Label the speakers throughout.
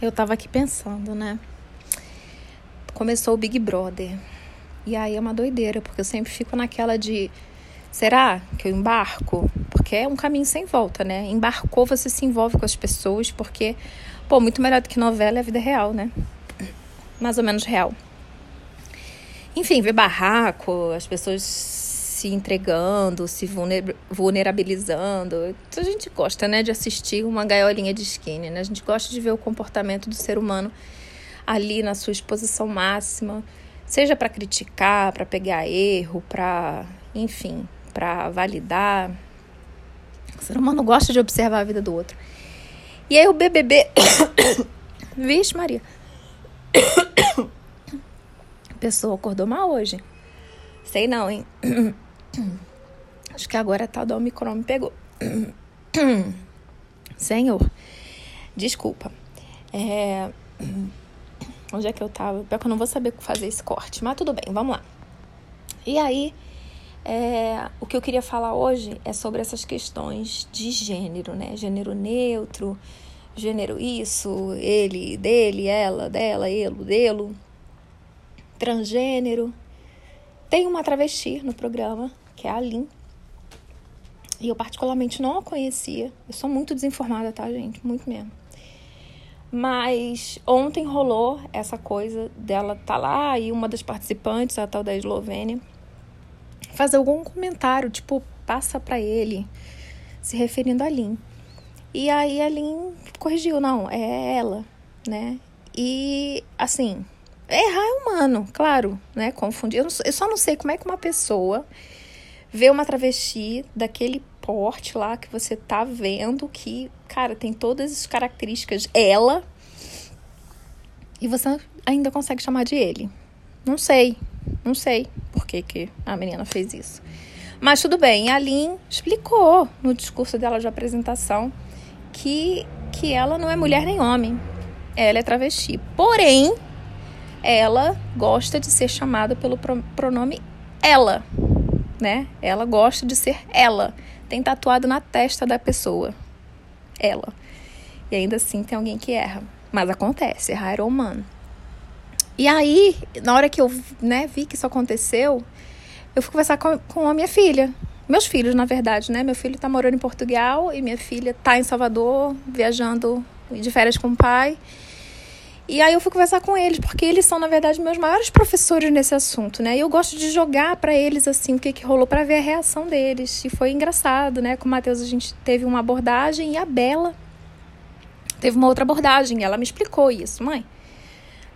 Speaker 1: eu tava aqui pensando, né? Começou o Big Brother. E aí é uma doideira, porque eu sempre fico naquela de. Será que eu embarco? Porque é um caminho sem volta, né? Embarcou, você se envolve com as pessoas, porque, pô, muito melhor do que novela é a vida real, né? Mais ou menos real. Enfim, ver barraco, as pessoas se entregando, se vulnerabilizando. A gente gosta, né, de assistir uma gaiolinha de skinny, né? A gente gosta de ver o comportamento do ser humano ali na sua exposição máxima, seja para criticar, para pegar erro, para, enfim, para validar. O ser humano gosta de observar a vida do outro. E aí o BBB Vixe, Maria. A pessoa acordou mal hoje. Sei não, hein? Acho que agora a tal da Omicron me pegou. Senhor, desculpa. É... Onde é que eu tava? Pior que eu não vou saber fazer esse corte, mas tudo bem, vamos lá. E aí, é... o que eu queria falar hoje é sobre essas questões de gênero, né? Gênero neutro, gênero isso, ele, dele, ela, dela, ele, dele transgênero. Tem uma travesti no programa, que é a Lin. E eu particularmente não a conhecia. Eu sou muito desinformada, tá, gente? Muito mesmo. Mas ontem rolou essa coisa dela tá lá e uma das participantes, a tal da Eslovênia, fazer algum comentário, tipo, passa para ele, se referindo a Lin. E aí a Lin corrigiu, não, é ela, né? E assim, Errar é humano, claro, né? Confundir. Eu, só não sei como é que uma pessoa vê uma travesti daquele porte lá que você tá vendo que, cara, tem todas as características ela e você ainda consegue chamar de ele. Não sei, não sei por que, que a menina fez isso. Mas tudo bem, a Lin explicou no discurso dela de apresentação que, que ela não é mulher nem homem. Ela é travesti. Porém, ela gosta de ser chamada pelo pronome ela, né? Ela gosta de ser ela. Tem tatuado na testa da pessoa. Ela. E ainda assim tem alguém que erra. Mas acontece, errar é humano. E aí, na hora que eu né, vi que isso aconteceu, eu fui conversar com, com a minha filha. Meus filhos, na verdade, né? Meu filho tá morando em Portugal e minha filha tá em Salvador, viajando de férias com o pai. E aí eu fui conversar com eles, porque eles são, na verdade, meus maiores professores nesse assunto, né? E eu gosto de jogar para eles, assim, o que, que rolou para ver a reação deles. E foi engraçado, né? Com o Matheus a gente teve uma abordagem e a Bela teve uma outra abordagem. Ela me explicou isso, mãe.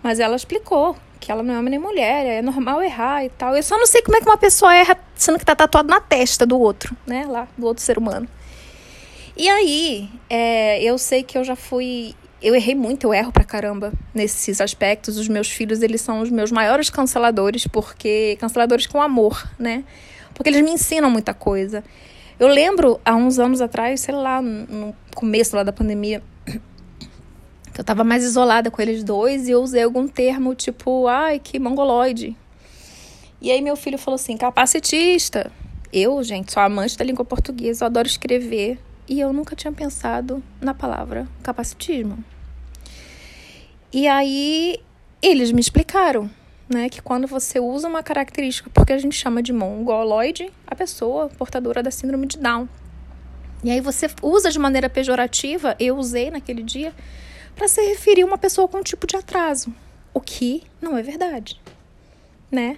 Speaker 1: Mas ela explicou que ela não é homem nem mulher, é normal errar e tal. Eu só não sei como é que uma pessoa erra sendo que tá tatuado na testa do outro, né? Lá, do outro ser humano. E aí, é, eu sei que eu já fui eu errei muito, eu erro pra caramba nesses aspectos. Os meus filhos, eles são os meus maiores canceladores, porque canceladores com amor, né? Porque eles me ensinam muita coisa. Eu lembro há uns anos atrás, sei lá, no começo lá da pandemia, que eu tava mais isolada com eles dois e eu usei algum termo tipo, ai, que mongoloide. E aí meu filho falou assim, capacitista. Eu, gente, sou amante da língua portuguesa, eu adoro escrever. E eu nunca tinha pensado na palavra capacitismo. E aí eles me explicaram, né, que quando você usa uma característica, porque a gente chama de mongoloide, a pessoa portadora da síndrome de Down. E aí você usa de maneira pejorativa, eu usei naquele dia, para se referir a uma pessoa com um tipo de atraso, o que não é verdade, né?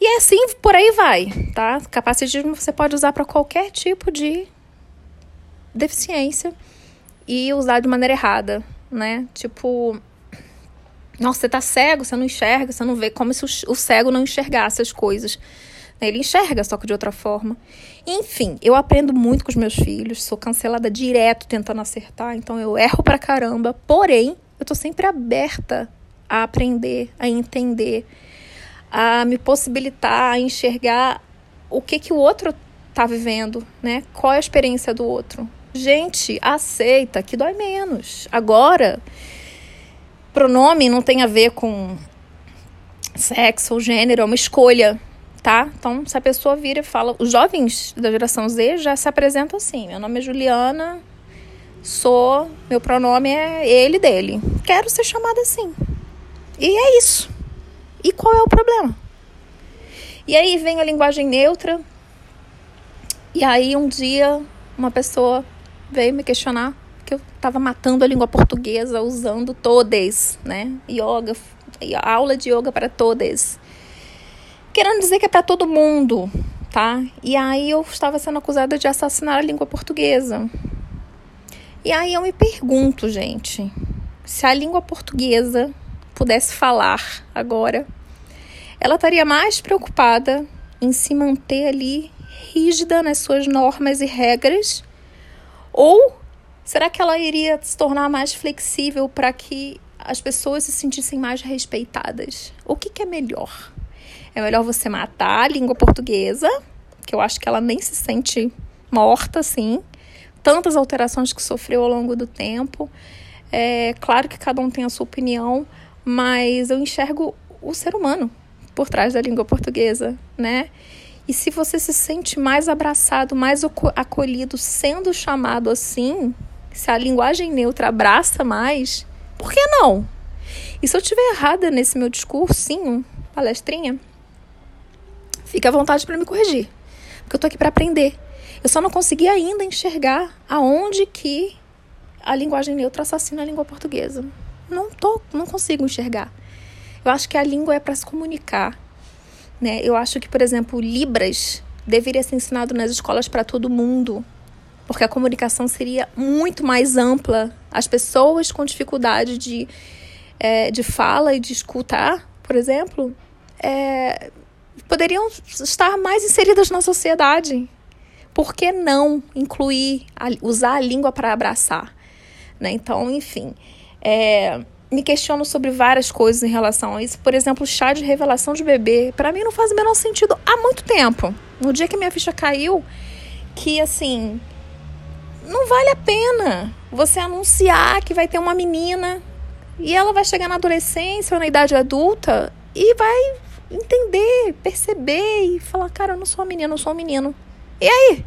Speaker 1: E é assim por aí vai, tá? Capacitismo você pode usar para qualquer tipo de deficiência e usar de maneira errada, né? Tipo, nossa, você tá cego, você não enxerga, você não vê como se o cego não enxergasse as coisas. Ele enxerga, só que de outra forma. Enfim, eu aprendo muito com os meus filhos, sou cancelada direto tentando acertar, então eu erro pra caramba. Porém, eu tô sempre aberta a aprender, a entender, a me possibilitar, a enxergar o que que o outro tá vivendo, né? Qual é a experiência do outro. Gente, aceita que dói menos. Agora, pronome não tem a ver com sexo ou gênero, é uma escolha, tá? Então, se a pessoa vira e fala, os jovens da geração Z já se apresentam assim: meu nome é Juliana, Sou, meu pronome é ele dele. Quero ser chamada assim. E é isso. E qual é o problema? E aí vem a linguagem neutra. E aí um dia uma pessoa veio me questionar que eu estava matando a língua portuguesa usando todes, né? Yoga, aula de yoga para todes. Querendo dizer que é para todo mundo, tá? E aí eu estava sendo acusada de assassinar a língua portuguesa. E aí eu me pergunto, gente, se a língua portuguesa pudesse falar agora, ela estaria mais preocupada em se manter ali rígida nas suas normas e regras? Ou será que ela iria se tornar mais flexível para que as pessoas se sentissem mais respeitadas? O que, que é melhor? É melhor você matar a língua portuguesa, que eu acho que ela nem se sente morta assim, tantas alterações que sofreu ao longo do tempo. É claro que cada um tem a sua opinião, mas eu enxergo o ser humano por trás da língua portuguesa, né? E se você se sente mais abraçado, mais acolhido, sendo chamado assim, se a linguagem neutra abraça mais, por que não? E se eu estiver errada nesse meu discursinho, palestrinha, fique à vontade para me corrigir, porque eu tô aqui para aprender. Eu só não consegui ainda enxergar aonde que a linguagem neutra assassina a língua portuguesa. Não tô, não consigo enxergar. Eu acho que a língua é para se comunicar, né? Eu acho que, por exemplo, Libras deveria ser ensinado nas escolas para todo mundo, porque a comunicação seria muito mais ampla. As pessoas com dificuldade de, é, de fala e de escutar, por exemplo, é, poderiam estar mais inseridas na sociedade, por que não incluir, usar a língua para abraçar? Né? Então, enfim, é, me questiono sobre várias coisas em relação a isso. Por exemplo, chá de revelação de bebê. Para mim não faz o menor sentido há muito tempo. No dia que minha ficha caiu, que assim, não vale a pena você anunciar que vai ter uma menina e ela vai chegar na adolescência ou na idade adulta e vai entender, perceber e falar: cara, eu não sou uma menina, eu sou um menino. E aí?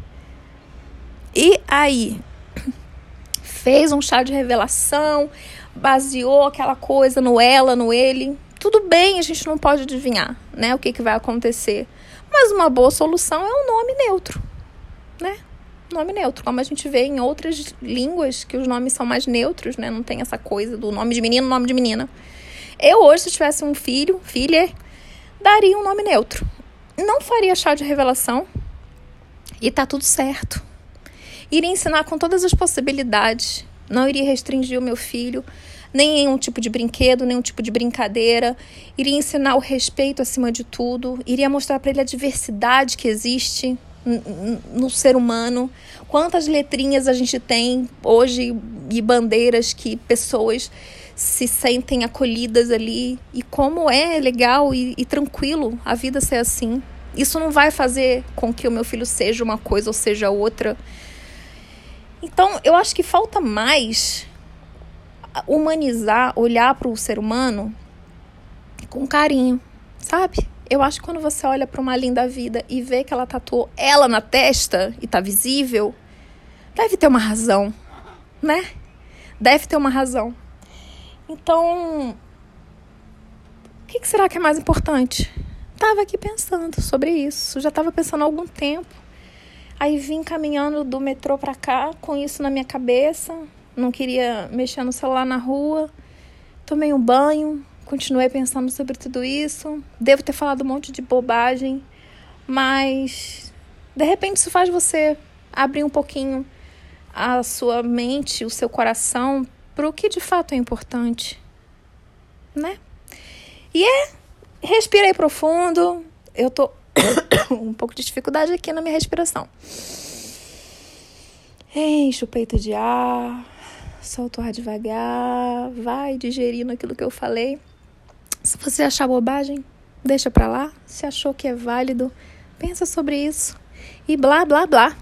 Speaker 1: E aí? Fez um chá de revelação, baseou aquela coisa no ela, no ele. Tudo bem, a gente não pode adivinhar, né, o que, que vai acontecer. Mas uma boa solução é um nome neutro, né? Nome neutro, como a gente vê em outras línguas que os nomes são mais neutros, né? Não tem essa coisa do nome de menino, nome de menina. Eu hoje, se tivesse um filho, filha, daria um nome neutro. Não faria chá de revelação, e tá tudo certo. Iria ensinar com todas as possibilidades. Não iria restringir o meu filho, nem em um tipo de brinquedo, nem um tipo de brincadeira. Iria ensinar o respeito acima de tudo. Iria mostrar para ele a diversidade que existe no ser humano. Quantas letrinhas a gente tem hoje e bandeiras que pessoas se sentem acolhidas ali e como é legal e, e tranquilo a vida ser assim. Isso não vai fazer com que o meu filho seja uma coisa ou seja outra. Então, eu acho que falta mais humanizar, olhar para o ser humano com carinho, sabe? Eu acho que quando você olha para uma linda vida e vê que ela tatuou ela na testa e tá visível, deve ter uma razão, né? Deve ter uma razão. Então, o que, será que é mais importante? Tava aqui pensando sobre isso, já estava pensando há algum tempo. Aí vim caminhando do metrô para cá com isso na minha cabeça. Não queria mexer no celular na rua. Tomei um banho, continuei pensando sobre tudo isso. Devo ter falado um monte de bobagem, mas de repente isso faz você abrir um pouquinho a sua mente, o seu coração para o que de fato é importante, né? E é Respirei profundo. Eu tô um pouco de dificuldade aqui na minha respiração. Enche o peito de ar, solta o ar devagar, vai digerindo aquilo que eu falei. Se você achar bobagem, deixa pra lá. Se achou que é válido, pensa sobre isso. E blá, blá, blá.